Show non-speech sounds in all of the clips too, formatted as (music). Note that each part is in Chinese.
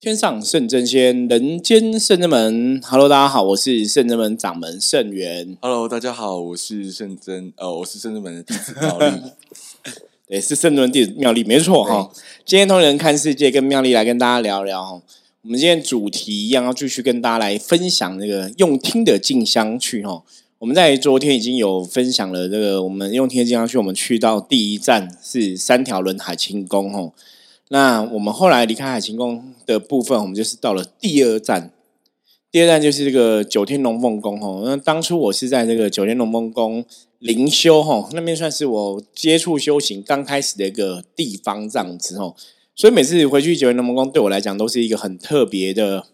天上圣真仙，人间圣真门。Hello，大家好，我是圣真门掌门圣元。Hello，大家好，我是圣真，呃，我是圣真门的弟子妙丽。(laughs) 对，是圣真门弟子妙丽，没错哈。今天同人看世界，跟妙丽来跟大家聊聊。我们今天主题一样，要继续跟大家来分享那个用听的静香去哈。我们在昨天已经有分享了这个，我们用听的静香去，我们去到第一站是三条轮海清宫哈。那我们后来离开海清宫的部分，我们就是到了第二站。第二站就是这个九天龙凤宫吼。那当初我是在这个九天龙凤宫灵修吼，那边算是我接触修行刚开始的一个地方这样子吼。所以每次回去九天龙凤宫，对我来讲都是一个很特别的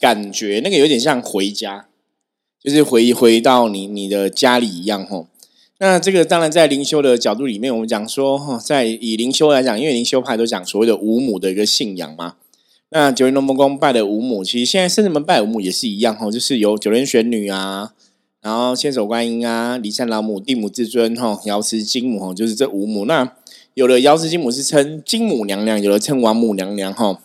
感觉，那个有点像回家，就是回回到你你的家里一样吼。那这个当然在灵修的角度里面，我们讲说哈，在以灵修来讲，因为灵修派都讲所谓的五母的一个信仰嘛。那九莲龙凤宫拜的五母，其实现在圣人们拜五母也是一样哈，就是有九天玄女啊，然后千手观音啊，骊山老母、地母至尊哈，瑶池金母哈，就是这五母。那有的瑶池金母是称金母娘娘，有的称王母娘娘哈。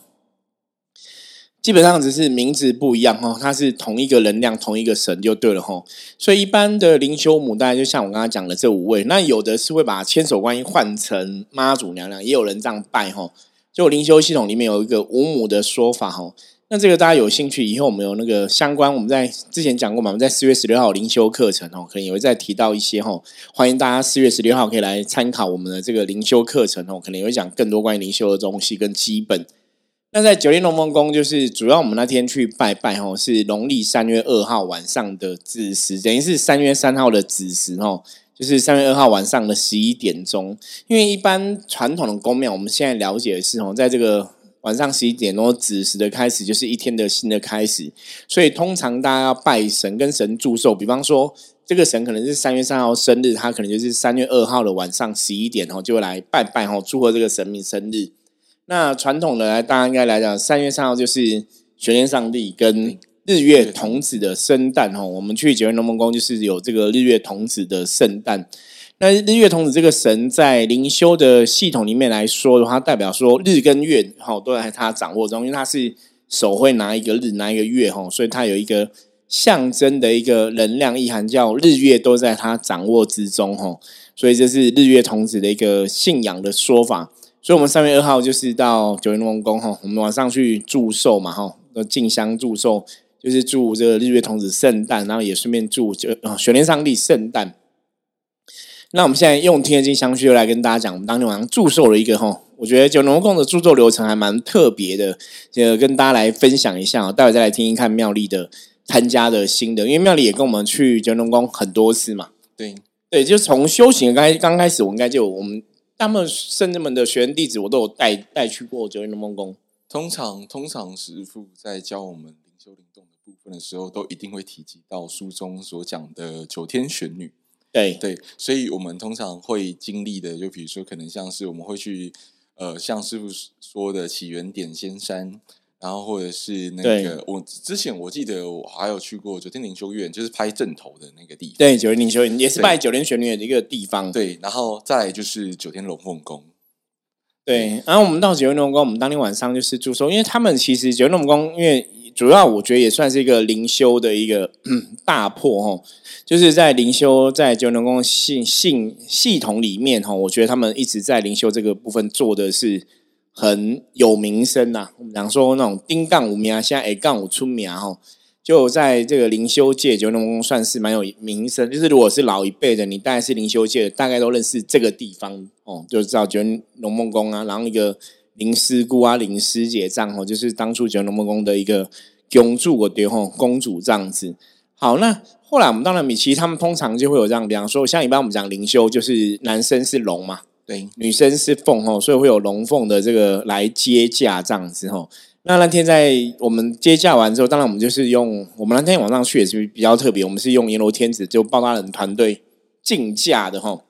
基本上只是名字不一样哈，它是同一个能量、同一个神就对了哈。所以一般的灵修母，大概就像我刚刚讲的这五位。那有的是会把千手观音换成妈祖娘娘，也有人这样拜哈。就灵修系统里面有一个五母的说法哈。那这个大家有兴趣，以后我们有那个相关，我们在之前讲过嘛，我们在四月十六号灵修课程哦，可能也会再提到一些哈。欢迎大家四月十六号可以来参考我们的这个灵修课程哦，可能也会讲更多关于灵修的东西跟基本。那在九天龙凤宫，就是主要我们那天去拜拜吼，是农历三月二号晚上的子时，等于是三月三号的子时吼，就是三月二号晚上的十一点钟。因为一般传统的宫庙，我们现在了解的是哦，在这个晚上十一点钟子时的开始，就是一天的新的开始。所以通常大家要拜神跟神祝寿，比方说这个神可能是三月三号生日，他可能就是三月二号的晚上十一点吼，就会来拜拜吼，祝贺这个神明生日。那传统的来，大家应该来讲，三月三号就是玄天上帝跟日月童子的圣诞哈。我们去九月龙门宫，就是有这个日月童子的圣诞。那日月童子这个神，在灵修的系统里面来说的话，代表说日跟月哈都在他掌握中，因为他是手会拿一个日，拿一个月哈，所以他有一个象征的一个能量意涵，叫日月都在他掌握之中哈。所以这是日月童子的一个信仰的说法。所以，我们三月二号就是到九天龙宫哈，我们晚上去祝寿嘛哈，进香祝寿，就是祝这个日月童子圣诞，然后也顺便祝就啊玄天上帝圣诞。那我们现在用天津香就来跟大家讲，我们当天晚上祝寿了一个哈，我觉得九龙宫的祝寿流程还蛮特别的，就跟大家来分享一下，待会再来听一看妙丽的参加的心的，因为妙丽也跟我们去九龙宫很多次嘛，对对，就从修行刚刚开始，我应该就我们。他们圣人们的学员弟子，我都有带带去过九天龙梦宫。通常，通常师傅在教我们灵修灵动的部分的时候，都一定会提及到书中所讲的九天玄女。对对，所以我们通常会经历的，就比如说，可能像是我们会去，呃，像师傅说的起源点仙山。然后或者是那个，我之前我记得我还有去过九天灵修院，就是拍正头的那个地方。对，九天灵修院也是拜九天玄女的一个地方。对，然后再就是九天龙凤宫。对，然后我们到九天龙凤宫，我们当天晚上就是住宿，因为他们其实九天龙凤宫，因为主要我觉得也算是一个灵修的一个 (clears throat) 大破哈，就是在灵修在九天龙宫系系系统里面哈，我觉得他们一直在灵修这个部分做的是。很有名声呐，我们讲说那种丁杠五名啊，现在 A 杠五出名哈，就在这个灵修界九龙宫算是蛮有名声。就是如果是老一辈的，你大概是灵修界的，大概都认识这个地方哦，就知道九龙梦宫啊，然后一个林师姑啊、林师姐这样哦，就是当初九龙梦宫的一个永驻我爹吼公主这样子。好，那后来我们当然米奇他们通常就会有这样，比方说像一般我们讲灵修，就是男生是龙嘛。对，女生是凤吼，所以会有龙凤的这个来接驾这样子吼。那那天在我们接驾完之后，当然我们就是用我们那天晚上去也是比较特别，我们是用阎罗天子就包大人团队竞驾的吼。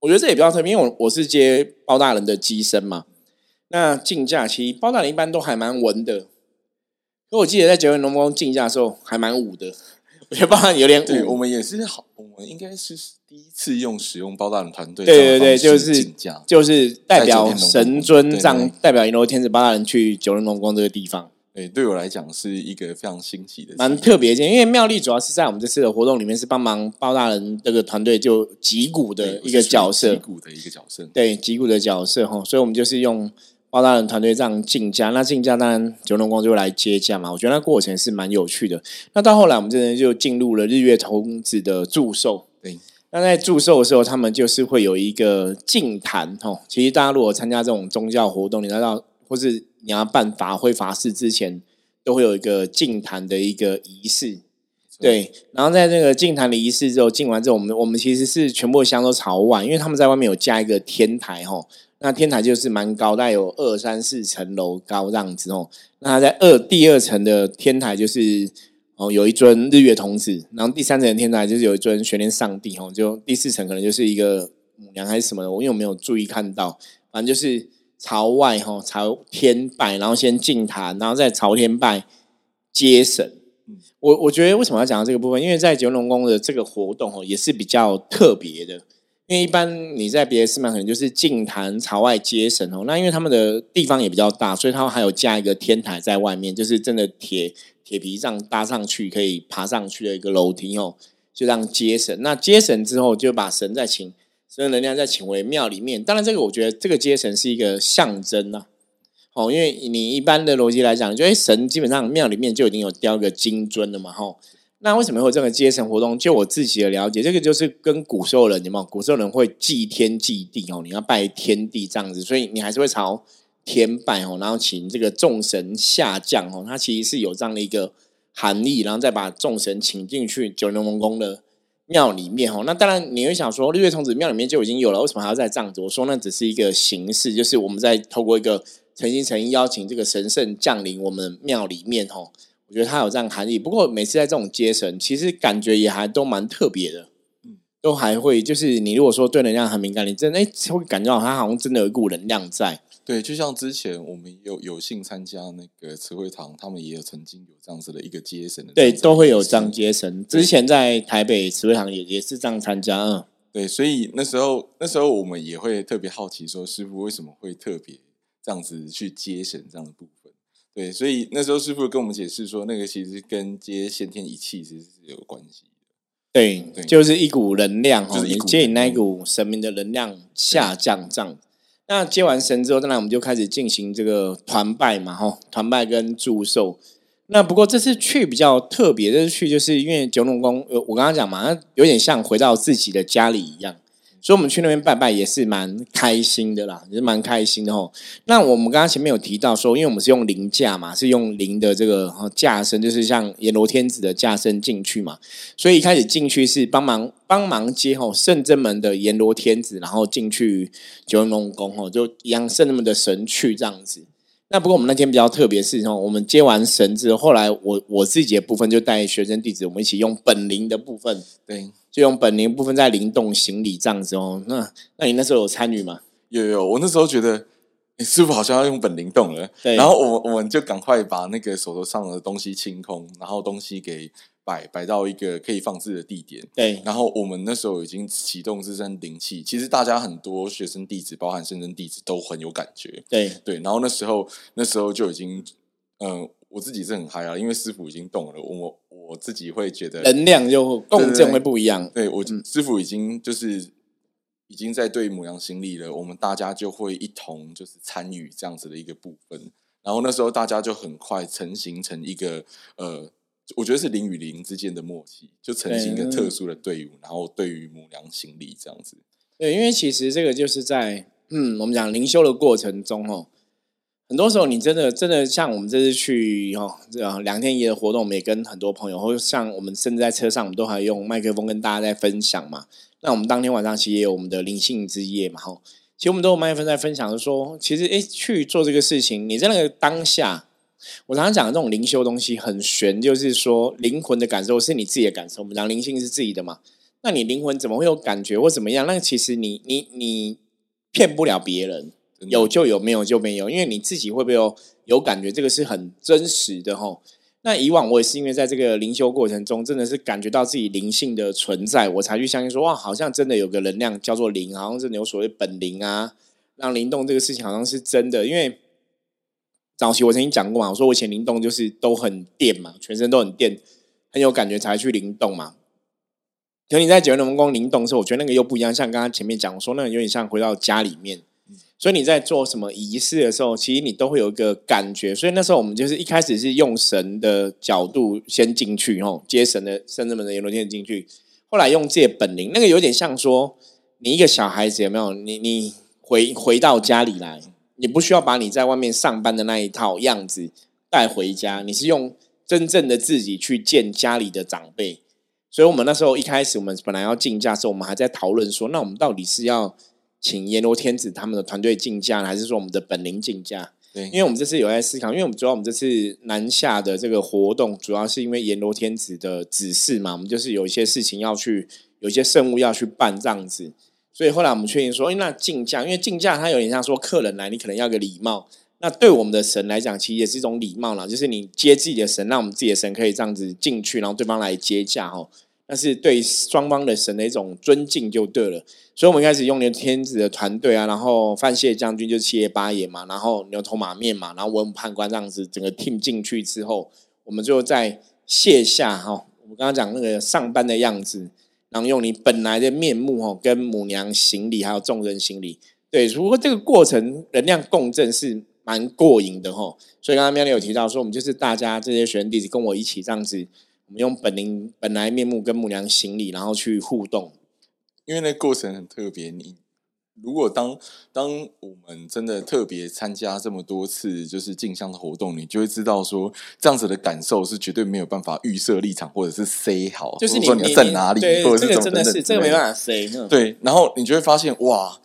我觉得这也比较特别，因为我我是接包大人的机身嘛。那竞驾其实包大人一般都还蛮文的，可我记得在九月龙宫竞驾的时候还蛮武的。(laughs) 我觉得包大人有点对，我们也是好，我们应该是第一次用使用包大人团队，对对对，就是就是代表神尊让代表银楼天子包大人去九龙龙宫这个地方。对，对我来讲是一个非常新奇的、蛮特别的，因为妙丽主要是在我们这次的活动里面是帮忙包大人这个团队就击鼓的一个角色，击鼓的一个角色，对，击鼓的角色哈，所以我们就是用包大人团队这样竞价，那竞价当然九龙光就来接驾嘛，我觉得那过程是蛮有趣的。那到后来我们这边就进入了日月童子的祝寿，对，那在祝寿的时候，他们就是会有一个净坛哈，其实大家如果参加这种宗教活动，你知道或是。你要办法会法事之前，都会有一个净坛的一个仪式，对。然后在那个净坛的仪式之后，敬完之后，我们我们其实是全部香都朝外，因为他们在外面有加一个天台哈。那天台就是蛮高，大概有二三四层楼高这样子哦。那在二第二层的天台就是哦有一尊日月童子，然后第三层的天台就是有一尊玄天上帝哦。就第四层可能就是一个母娘还是什么的，我因为没有注意看到，反正就是。朝外哈，朝天拜，然后先进坛，然后再朝天拜接神。我我觉得为什么要讲到这个部分？因为在九龙宫的这个活动哦，也是比较特别的。因为一般你在别的寺庙可能就是进坛朝外接神哦，那因为他们的地方也比较大，所以他们还有加一个天台在外面，就是真的铁铁皮上搭上去可以爬上去的一个楼梯哦，就让接神。那接神之后，就把神再请。所以能量再请回庙里面，当然这个我觉得这个接神是一个象征呐。哦，因为你一般的逻辑来讲，就哎神基本上庙里面就已经有雕个金尊了嘛，吼。那为什么会有这个接神活动？就我自己的了解，这个就是跟古时候人有没有？古时候人会祭天祭地哦，你要拜天地这样子，所以你还是会朝天拜哦，然后请这个众神下降哦，它其实是有这样的一个含义，然后再把众神请进去九龙王宫的。庙里面哈，那当然你会想说，日月童子庙里面就已经有了，为什么还要再这样子？我说那只是一个形式，就是我们在透过一个诚心诚意邀请这个神圣降临我们庙里面哈。我觉得它有这样含义。不过每次在这种接神，其实感觉也还都蛮特别的，嗯，都还会就是你如果说对能量很敏感，你真的哎会感觉到它好像真的有一股能量在。对，就像之前我们有有幸参加那个慈惠堂，他们也有曾经有这样子的一个接神的，对，都会有这样接神。之前在台北慈惠堂也也是这样参加，嗯，对，所以那时候那时候我们也会特别好奇，说师傅为什么会特别这样子去接神这样的部分？对，所以那时候师傅跟我们解释说，那个其实跟接先天仪器其实是有关系的。对，就是一股能量，就是你接引那一股神明的能量下降这样。那接完神之后，当然我们就开始进行这个团拜嘛，吼，团拜跟祝寿。那不过这次去比较特别，这次去就是因为九龙宫，呃，我刚刚讲嘛，有点像回到自己的家里一样。所以，我们去那边拜拜也是蛮开心的啦，也是蛮开心的吼。那我们刚刚前面有提到说，因为我们是用灵架嘛，是用灵的这个架身，就是像阎罗天子的架身进去嘛。所以一开始进去是帮忙帮忙接吼圣真门的阎罗天子，然后进去九龙宫吼，就一样圣真门的神去这样子。那不过我们那天比较特别是吼，我们接完神之后，后来我我自己的部分就带学生弟子，我们一起用本灵的部分，对。就用本灵部分在灵动行礼这样子哦，那那你那时候有参与吗？有有，我那时候觉得你师傅好像要用本灵动了，对。然后我我们就赶快把那个手头上的东西清空，然后东西给摆摆到一个可以放置的地点，对。然后我们那时候已经启动自身灵气，其实大家很多学生弟子，包含深圳弟子都很有感觉，对对。然后那时候那时候就已经，嗯。我自己是很嗨啊，因为师傅已经动了，我我自己会觉得能量就共振会不一样。对我师傅已经就是已经在对母羊行礼了，我们大家就会一同就是参与这样子的一个部分。然后那时候大家就很快成型成一个呃，我觉得是灵与灵之间的默契，就成型一个特殊的队伍，然后对于母羊行礼这样子。对，因为其实这个就是在嗯，我们讲灵修的过程中哦。很多时候，你真的真的像我们这次去哈，这样两天一夜的活动，我们也跟很多朋友，或者像我们甚至在车上，我们都还用麦克风跟大家在分享嘛。那我们当天晚上其实也有我们的灵性之夜嘛，哈。其实我们都有麦克风在分享，说其实诶，去做这个事情，你在那个当下，我常常讲的这种灵修东西很玄，就是说灵魂的感受是你自己的感受。我们讲灵性是自己的嘛，那你灵魂怎么会有感觉或怎么样？那其实你你你骗不了别人。有就有，没有就没有，因为你自己会不会有有感觉？这个是很真实的吼。那以往我也是因为在这个灵修过程中，真的是感觉到自己灵性的存在，我才去相信说，哇，好像真的有个能量叫做灵，好像真的有所谓本灵啊，让灵动这个事情好像是真的。因为早期我曾经讲过嘛，我说我以前灵动就是都很电嘛，全身都很电，很有感觉才去灵动嘛。可你在九龙宫灵动的时候，我觉得那个又不一样，像刚刚前面讲我说，那个有点像回到家里面。所以你在做什么仪式的时候，其实你都会有一个感觉。所以那时候我们就是一开始是用神的角度先进去，吼，接神的圣子们的阎罗天进去。后来用借本领，那个有点像说，你一个小孩子有没有？你你回回到家里来，你不需要把你在外面上班的那一套样子带回家，你是用真正的自己去见家里的长辈。所以我们那时候一开始，我们本来要竞价时候，我们还在讨论说，那我们到底是要。请阎罗天子他们的团队竞价，还是说我们的本灵竞价？对，因为我们这次有在思考，因为我们主要我们这次南下的这个活动，主要是因为阎罗天子的指示嘛，我们就是有一些事情要去，有一些圣物要去办这样子，所以后来我们确定说，哎，那竞价，因为竞价它有点像说客人来，你可能要个礼貌，那对我们的神来讲，其实也是一种礼貌啦，就是你接自己的神，让我们自己的神可以这样子进去，然后对方来接驾哈。那是对双方的神的一种尊敬就对了，所以我们开始用牛天子的团队啊，然后范谢将军就七爷八爷嘛，然后牛头马面嘛，然后文武判官这样子，整个 team 进去之后，我们就在卸下哈，我们刚刚讲那个上班的样子，然后用你本来的面目哈，跟母娘行礼，还有众人行礼，对，如果这个过程能量共振是蛮过瘾的哈，所以刚刚妙丽有提到说，我们就是大家这些学员弟子跟我一起这样子。用本灵本来面目跟母娘行礼，然后去互动，因为那过程很特别。你如果当当我们真的特别参加这么多次就是镜像的活动，你就会知道说这样子的感受是绝对没有办法预设立场或者是 say 好，就是你要站哪里，或者是真的是这个没办法 say。对，然后你就会发现哇，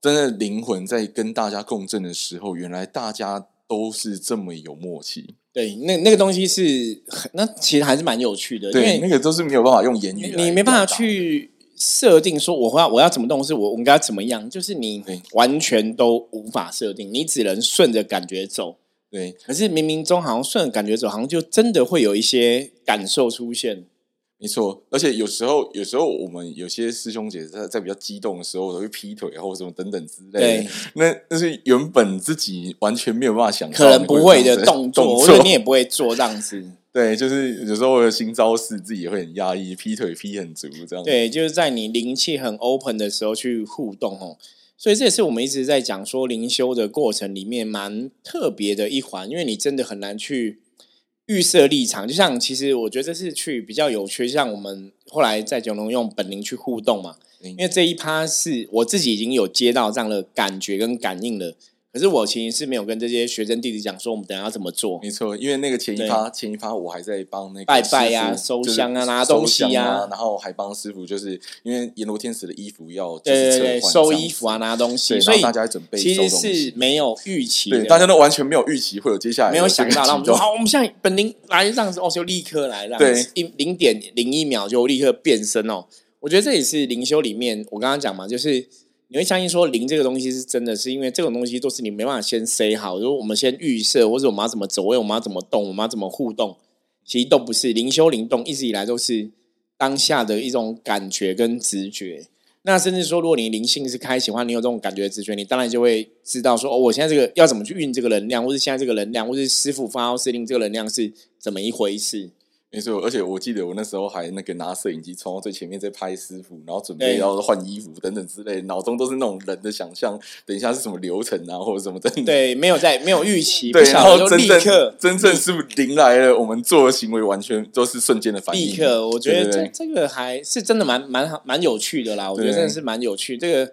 真的灵魂在跟大家共振的时候，原来大家都是这么有默契。对，那那个东西是，那其实还是蛮有趣的，因为那个都是没有办法用言语，你没办法去设定说我要我要怎么动，是我我应该怎么样，就是你完全都无法设定，你只能顺着感觉走。对，可是冥冥中好像顺着感觉走，好像就真的会有一些感受出现。没错，而且有时候，有时候我们有些师兄姐在在比较激动的时候，都会劈腿或者什么等等之类。的。那那是原本自己完全没有办法想，可能不会的动 (laughs) 作，或者你也不会做这样子。对，就是有时候有新招式，自己也会很压抑，劈腿劈很足这样。对，就是在你灵气很 open 的时候去互动哦。所以这也是我们一直在讲说灵修的过程里面蛮特别的一环，因为你真的很难去。预设立场，就像其实我觉得这是去比较有趣，像我们后来在九龙用本灵去互动嘛，因为这一趴是我自己已经有接到这样的感觉跟感应了。可是我其实是没有跟这些学生弟弟讲说我们等下要怎么做。没错，因为那个前一趴前一趴我还在帮那个拜拜呀、收香啊、拿东西啊，然后还帮师傅，就是因为阎罗天使的衣服要对对对收衣服啊、拿东西，所以大家准备其实是没有预期，对，大家都完全没有预期会有接下来，没有想到，那我们说好，我们现在本灵来这样子哦，就立刻来，对，一零点零一秒就立刻变身哦。我觉得这也是灵修里面我刚刚讲嘛，就是。你会相信说灵这个东西是真的，是因为这种东西都是你没办法先塞好，如果我们先预设，或者我们要怎么走位，我们要怎么动，我们要怎么互动，其实都不是灵修灵动，一直以来都是当下的一种感觉跟直觉。那甚至说，如果你灵性是开启的话，你有这种感觉直觉，你当然就会知道说，哦，我现在这个要怎么去运这个能量，或是现在这个能量，或是师傅发号施令这个能量是怎么一回事。没错，而且我记得我那时候还那个拿摄影机冲到最前面在拍师傅，然后准备要换衣服等等之类，脑中都是那种人的想象，等一下是什么流程啊，或者什么的。对，没有在没有预期，(laughs) 对，然后真正真正是临来了，我们做的行为完全都是瞬间的反应。立刻，我觉得这这个还是真的蛮蛮好蛮有趣的啦，我觉得真的是蛮有趣。这个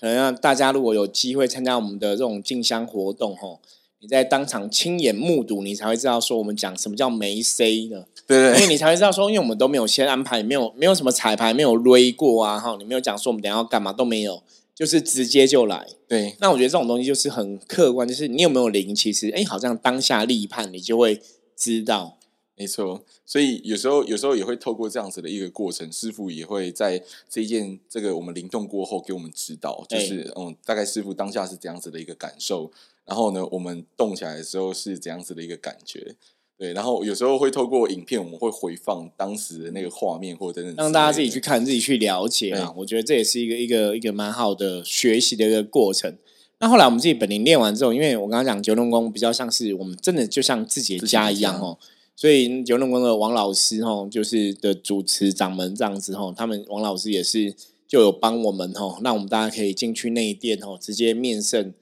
可能让大家如果有机会参加我们的这种进香活动，吼。你在当场亲眼目睹，你才会知道说我们讲什么叫没 C 的，对对，因为你才会知道说，因为我们都没有先安排，没有没有什么彩排，没有擂过啊，哈，你没有讲说我们等下要干嘛都没有，就是直接就来。对，那我觉得这种东西就是很客观，就是你有没有灵，其实哎，好像当下立判，你就会知道。没错，所以有时候有时候也会透过这样子的一个过程，师傅也会在这一件这个我们灵动过后给我们指导，就是嗯，大概师傅当下是怎样子的一个感受。然后呢，我们动起来的时候是怎样子的一个感觉？对，然后有时候会透过影片，我们会回放当时的那个画面，或者等等，让大家自己去看，自己去了解啊。我觉得这也是一个一个一个蛮好的学习的一个过程。那后来我们自己本领练完之后，因为我刚刚讲九龙宫比较像是我们真的就像自己的家一样哦，所以九龙宫的王老师哦，就是的主持掌门这样子哦，他们王老师也是就有帮我们哦，让我们大家可以进去内殿哦，直接面圣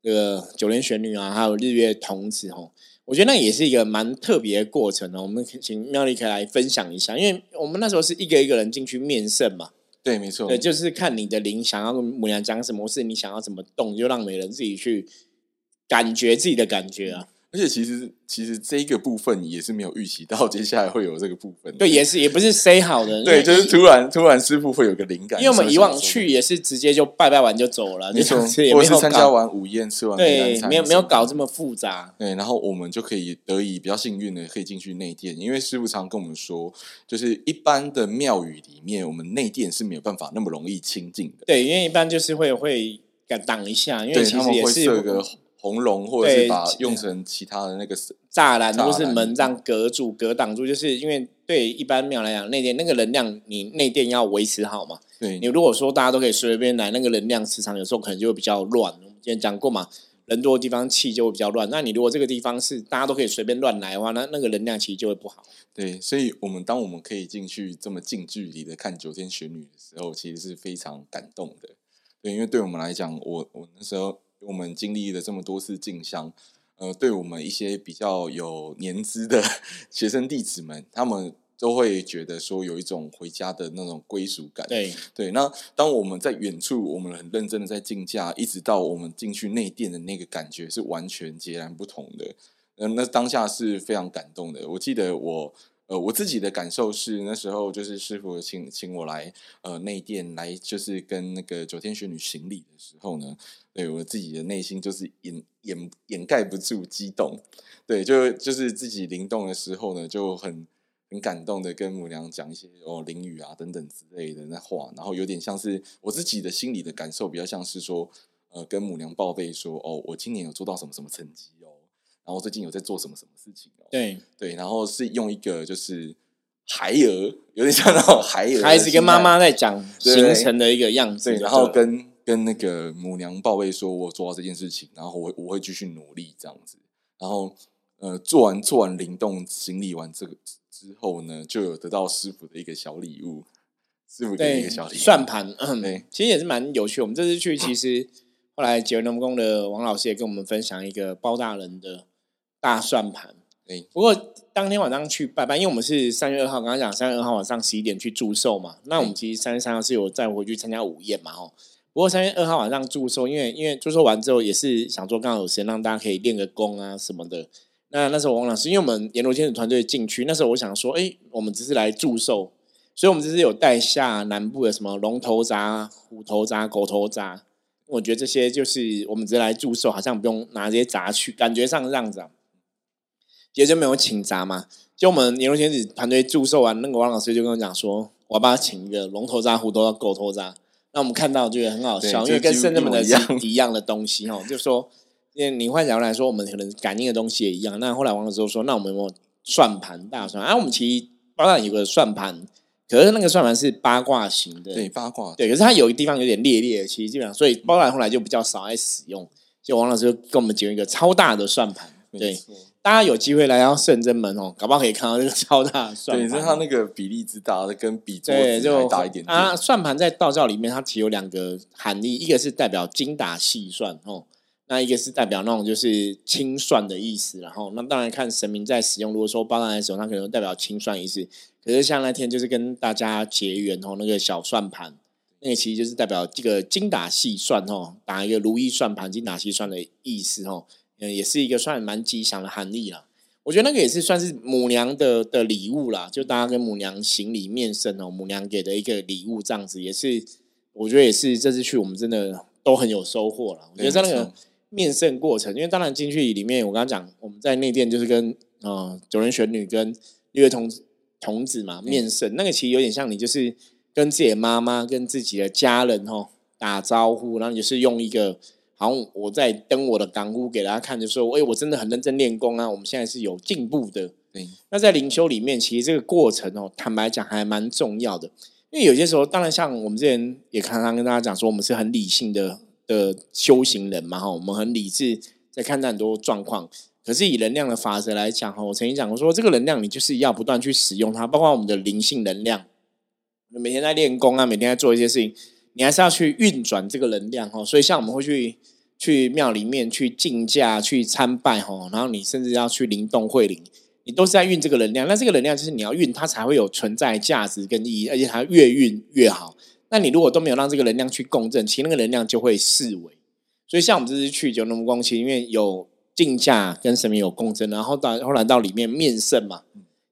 这个九莲玄女啊，还有日月童子哦。我觉得那也是一个蛮特别的过程哦。我们请妙丽可以来分享一下，因为我们那时候是一个一个人进去面圣嘛。对，没错。对，就是看你的灵想要跟母娘讲什么事，你想要怎么动，就让每人自己去感觉自己的感觉啊。而且其实其实这一个部分也是没有预期到接下来会有这个部分。对，也是也不是 say 好的。对，就是突然突然师傅会有个灵感。因为我们以往去也是直接就拜拜完就走了，没错，或是参加完午宴吃完对，没有没有搞这么复杂。对，然后我们就可以得以比较幸运的可以进去内殿，因为师傅常跟我们说，就是一般的庙宇里面，我们内殿是没有办法那么容易亲近的。对，因为一般就是会会挡一下，因为其实也是。红龙，或者是把用成其他的那个栅栏，或是门这样隔住、隔挡住，就是因为对一般庙来讲，内殿那个能量，你内殿要维持好嘛。对你如果说大家都可以随便来，那个能量磁场有时候可能就会比较乱。我们之前讲过嘛，人多的地方气就会比较乱。那你如果这个地方是大家都可以随便乱来的话，那那个能量其实就会不好。对，所以我们当我们可以进去这么近距离的看九天玄女的时候，其实是非常感动的。对，因为对我们来讲，我我那时候。我们经历了这么多次进香，呃，对我们一些比较有年资的 (laughs) 学生弟子们，他们都会觉得说有一种回家的那种归属感。对对，那当我们在远处，我们很认真的在竞价，一直到我们进去内殿的那个感觉是完全截然不同的。嗯，那当下是非常感动的。我记得我。呃，我自己的感受是，那时候就是师傅请请我来呃内殿来，就是跟那个九天玄女行礼的时候呢，对我自己的内心就是掩掩掩盖不住激动，对，就就是自己灵动的时候呢，就很很感动的跟母娘讲一些哦灵语啊等等之类的那话，然后有点像是我自己的心里的感受，比较像是说，呃，跟母娘报备说，哦，我今年有做到什么什么成绩。然后最近有在做什么什么事情哦？对对，然后是用一个就是孩儿，有点像那种 (laughs) 孩儿，孩子跟妈妈在讲形成的一个样子，然后跟跟那个母娘报备说，我做到这件事情，然后我我会继续努力这样子。然后呃，做完做完灵动行李完这个之后呢，就有得到师傅的一个小礼物，师傅给一个小礼物算盘，对，其实也是蛮有趣。我们这次去，其实后来九龙宫的王老师也跟我们分享一个包大人的。大算盘，对。不过当天晚上去拜拜，因为我们是三月二号，刚刚讲三月二号晚上十一点去祝寿嘛。那我们其实三月三号是有再回去参加午宴嘛，哦。不过三月二号晚上祝寿，因为因为祝寿完之后也是想说刚好有时间让大家可以练个功啊什么的。那那时候王老师，因为我们阎罗天子团队进去，那时候我想说，哎，我们只是来祝寿，所以我们只是有带下南部的什么龙头杂、虎头杂、狗头杂。我觉得这些就是我们只是来祝寿，好像不用拿这些杂去，感觉上这样子。其实就没有请杂嘛，就我们年龙仙子团队祝寿完，那个王老师就跟我讲说，我要帮他请一个龙头扎、虎头扎、狗头扎。那我们看到觉得很好笑，因为跟圣人们的一样的东西哦，就说，因为你换角度来说，我们可能感应的东西也一样。那后来王老师说，那我们有没有算盘大算？啊，我们其实包上有个算盘，可是那个算盘是八卦型的，对八卦，对，可是它有一个地方有点裂裂，其实基本上，所以包上后来就比较少爱使用。就王老师就跟我们讲一个超大的算盘，对。大家有机会来到圣真门哦，搞不好可以看到这个超大的算盘。对，是它那个比例之大，跟比桌子还大一点。啊，算盘在道教里面，它其实有两个含义，一个是代表精打细算哦，那一个是代表那种就是清算的意思。然后，那当然看神明在使用，如果说包在手它，可能代表清算意思。可是像那天就是跟大家结缘哦，那个小算盘，那个其实就是代表这个精打细算哦，打一个如意算盘，精打细算的意思哦。嗯，也是一个算蛮吉祥的含义啦。我觉得那个也是算是母娘的的礼物啦，就大家跟母娘行礼面圣哦，母娘给的一个礼物，这样子也是，我觉得也是这次去我们真的都很有收获了。我觉得在那个面圣过程，因为当然进去里面，我刚刚讲我们在内殿就是跟呃九人玄女跟六月童童子嘛面圣，那个其实有点像你就是跟自己的妈妈跟自己的家人哦打招呼，然后就是用一个。然后我在登我的港屋给大家看，就说：“哎，我真的很认真练功啊！我们现在是有进步的那在灵修里面，其实这个过程哦，坦白讲还蛮重要的。因为有些时候，当然像我们之前也常常跟大家讲说，我们是很理性的的修行人嘛，哈，我们很理智在看待很多状况。可是以能量的法则来讲，哈，我曾经讲过说，这个能量你就是要不断去使用它，包括我们的灵性能量，每天在练功啊，每天在做一些事情，你还是要去运转这个能量，哦。所以像我们会去去庙里面去竞价、去参拜，哦，然后你甚至要去灵动会灵。你都是在运这个能量，那这个能量就是你要运，它才会有存在价值跟意义，而且它越运越好。那你如果都没有让这个能量去共振，其实那个能量就会四维。所以像我们这次去九龙宫，其实因为有竞价跟神明有共振，然后到后来到里面面圣嘛，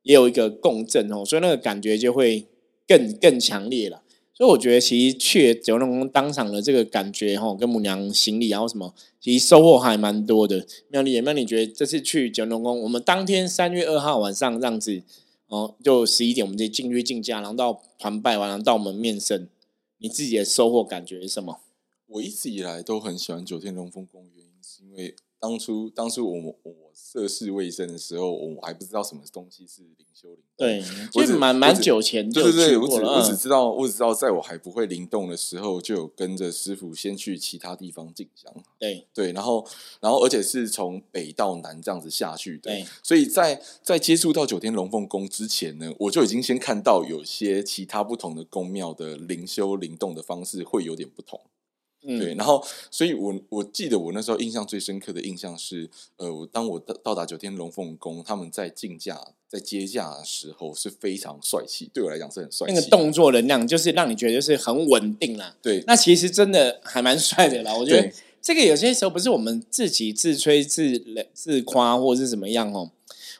也有一个共振哦，所以那个感觉就会更更强烈了。所以我觉得，其实去九龙宫当场的这个感觉，哈，跟母娘行礼，然后什么，其实收获还蛮多的。妙丽，那你觉得这次去九龙宫，我们当天三月二号晚上这样子，哦，就十一点，我们就进去进家，然后到团拜完，然后到我们面圣，你自己的收获感觉是什么？我一直以来都很喜欢九天龙凤宫，原因是因为。当初，当初我我涉世未深的时候，我还不知道什么东西是灵修灵。对，其实蛮蛮久前就去过了。我只知道，我只知道，在我还不会灵动的时候，就有跟着师傅先去其他地方进香。对对，然后然后而且是从北到南这样子下去的。对，所以在在接触到九天龙凤宫之前呢，我就已经先看到有些其他不同的宫庙的灵修灵动的方式会有点不同。对，然后，所以我我记得我那时候印象最深刻的印象是，呃，我当我到到达九天龙凤宫，他们在竞价、在接驾的时候是非常帅气，对我来讲是很帅气。那个动作能量就是让你觉得就是很稳定啦。对，那其实真的还蛮帅的啦。我觉得这个有些时候不是我们自己自吹自自夸或者是怎么样哦。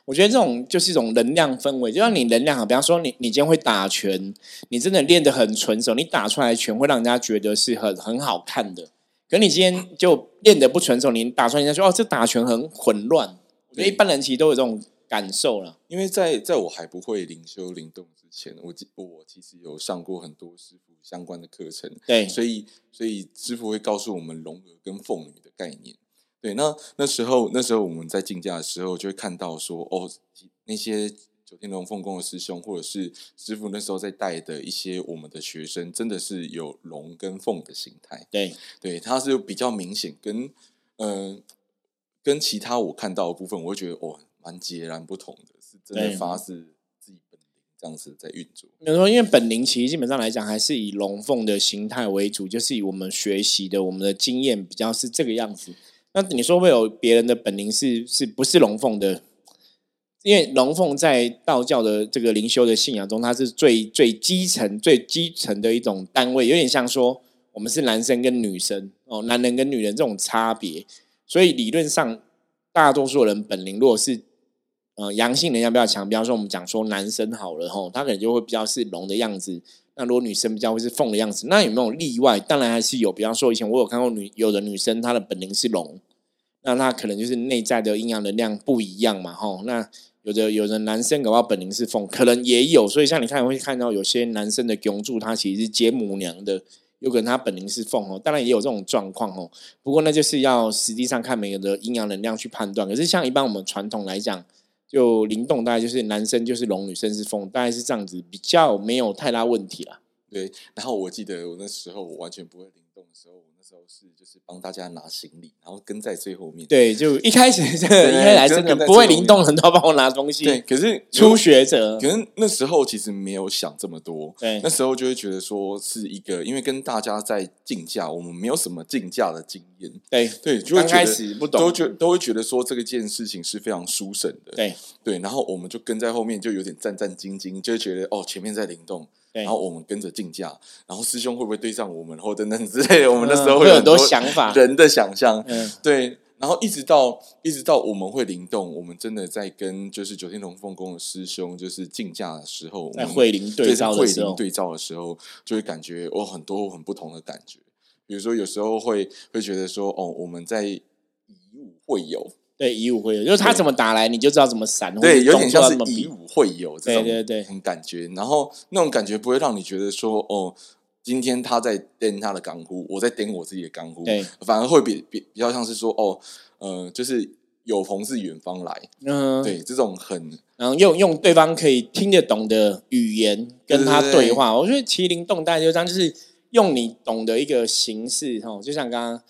我觉得这种就是一种能量氛围，就像你能量好，比方说你你今天会打拳，你真的练得很纯熟，你打出来的拳会让人家觉得是很很好看的。可你今天就练得不纯熟，你打出来人家说哦，这打拳很混乱。我觉得一般人其实都有这种感受了。因为在在我还不会灵修灵动之前，我我其实有上过很多师傅相关的课程，对，所以所以师傅会告诉我们龙儿跟凤女的概念。对，那那时候那时候我们在竞价的时候，就会看到说，哦，那些九天龙凤宫的师兄或者是师傅，那时候在带的一些我们的学生，真的是有龙跟凤的形态。对，对，它是比较明显，跟嗯，跟其他我看到的部分，我会觉得哦，蛮截然不同的，是真的发自自己本灵这样子在运作。有时候，因为本灵其实基本上来讲，还是以龙凤的形态为主，就是以我们学习的我们的经验比较是这个样子。那你说会有别人的本灵是是不是龙凤的？因为龙凤在道教的这个灵修的信仰中，它是最最基层、最基层的一种单位，有点像说我们是男生跟女生哦，男人跟女人这种差别。所以理论上，大多数人本灵如果是呃阳性能量比较强，比方说我们讲说男生好了吼，他可能就会比较是龙的样子。那如果女生比较会是凤的样子，那有没有例外？当然还是有。比方说，以前我有看过女有的女生，她的本灵是龙，那她可能就是内在的阴阳能量不一样嘛，吼。那有的有的男生搞到本灵是凤，可能也有。所以像你看会看到有些男生的供柱，他其实是接母娘的，有可能他本灵是凤哦。当然也有这种状况哦。不过那就是要实际上看每个的阴阳能量去判断。可是像一般我们传统来讲。就灵动大概就是男生就是龙，女生是凤，大概是这样子，比较没有太大问题啦。对，然后我记得我那时候我完全不会灵动的时候。时候是就是帮大家拿行李，然后跟在最后面。对，就一开始这个一开始 (laughs) 真的不会灵动，很多帮我拿东西。对，可是初学者，可是那时候其实没有想这么多。对，那时候就会觉得说是一个，因为跟大家在竞价，我们没有什么竞价的经验。对对，就刚开始不懂，都觉都会觉得说这个件事情是非常舒省的。对对，然后我们就跟在后面，就有点战战兢兢，就觉得哦，前面在灵动。然后我们跟着竞价，然后师兄会不会对上我们，或等等之类的？我们那时候会有很多想法，人的想象。嗯，对。然后一直到一直到我们会灵动，我们真的在跟就是九天龙凤宫的师兄就是竞价的时候，在会灵对照的时候，对照的时候，就会感觉我，很多很不同的感觉。比如说有时候会会觉得说，哦，我们在以武会友。对，以武会友，就是他怎么打来，你就知道怎么闪。对，有点像是以武会友这种，对对对，感觉。然后那种感觉不会让你觉得说，哦，今天他在颠他的干呼，我在颠我自己的干呼，对，反而会比比比较像是说，哦，呃，就是有朋自远方来，嗯，对，这种很，然后用用对方可以听得懂的语言跟他对话。我觉得麒麟动大概就这样，就是用你懂的一个形式，哈，就像刚刚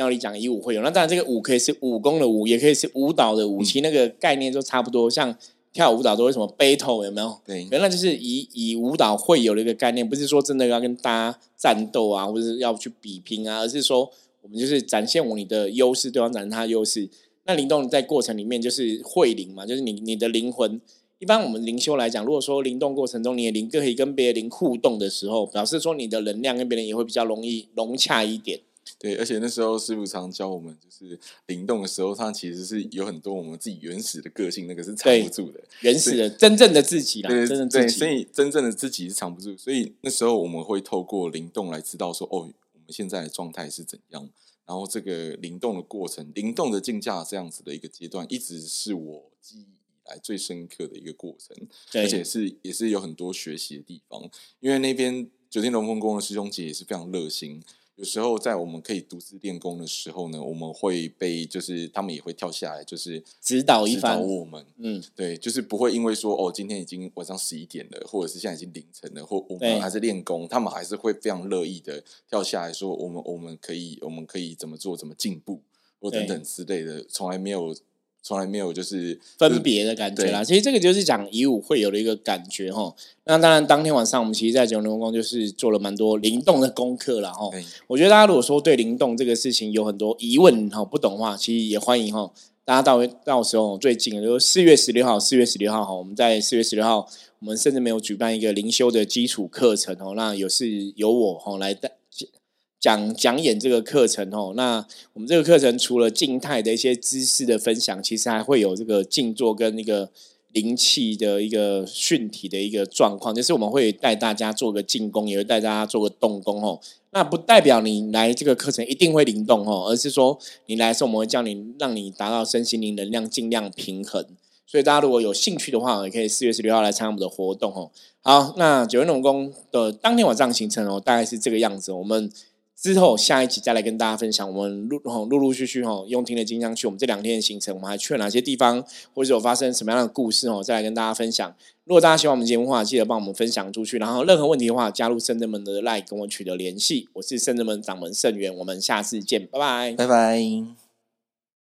妙丽讲以武会友，那当然这个武可以是武功的武，也可以是舞蹈的武，其实那个概念就差不多，像。跳舞蹈都会什么 battle 有没有？对，原来就是以以舞蹈会友的一个概念，不是说真的要跟大家战斗啊，或者是要去比拼啊，而是说我们就是展现我你的优势，对方展现他的优势。那灵动在过程里面就是会灵嘛，就是你你的灵魂。一般我们灵修来讲，如果说灵动过程中你的灵可以跟别人灵互动的时候，表示说你的能量跟别人也会比较容易融洽一点。对，而且那时候师傅常教我们，就是灵动的时候，它其实是有很多我们自己原始的个性，那个是藏不住的，原始的真正的自己啦。对对对，所以真正的自己是藏不住。所以那时候我们会透过灵动来知道说，哦，我们现在的状态是怎样。然后这个灵动的过程，灵动的竞价这样子的一个阶段，一直是我记忆以来最深刻的一个过程，而且是也是有很多学习的地方。因为那边九天龙凤宫的师兄姐也是非常热心。有时候在我们可以独自练功的时候呢，我们会被就是他们也会跳下来，就是指导一番我们。嗯，对，就是不会因为说哦，今天已经晚上十一点了，或者是现在已经凌晨了，或我们还是练功，他们还是会非常乐意的跳下来说，我们我们可以我们可以怎么做，怎么进步，或等等之类的，从来没有。从来没有就是分别的感觉啦，其实这个就是讲以武会有的一个感觉哈。那当然，当天晚上我们其实，在九龙宫就是做了蛮多灵动的功课了哈。我觉得大家如果说对灵动这个事情有很多疑问哈，不懂的话，其实也欢迎哈，大家到到时候最近就四月十六号，四月十六号哈，我们在四月十六号，我们甚至没有举办一个灵修的基础课程哦，那有是由我哈来带。讲讲演这个课程哦，那我们这个课程除了静态的一些知识的分享，其实还会有这个静坐跟那个灵气的一个训体的一个状况，就是我们会带大家做个静功，也会带大家做个动功哦。那不代表你来这个课程一定会灵动哦，而是说你来的时候，我们会叫你让你达到身心灵能量尽量平衡。所以大家如果有兴趣的话，也可以四月十六号来参加我们的活动哦。好，那九元龙宫的当天晚上行程哦，大概是这个样子，我们。之后下一集再来跟大家分享，我们陆陆陆陆续续哈用听的金江去我们这两天的行程，我们还去了哪些地方，或者有发生什么样的故事哦，再来跟大家分享。如果大家喜欢我们节目的话，记得帮我们分享出去。然后任何问题的话，加入圣人门的 line 跟我取得联系。我是圣人门掌门圣元，我们下次见，拜拜，拜拜。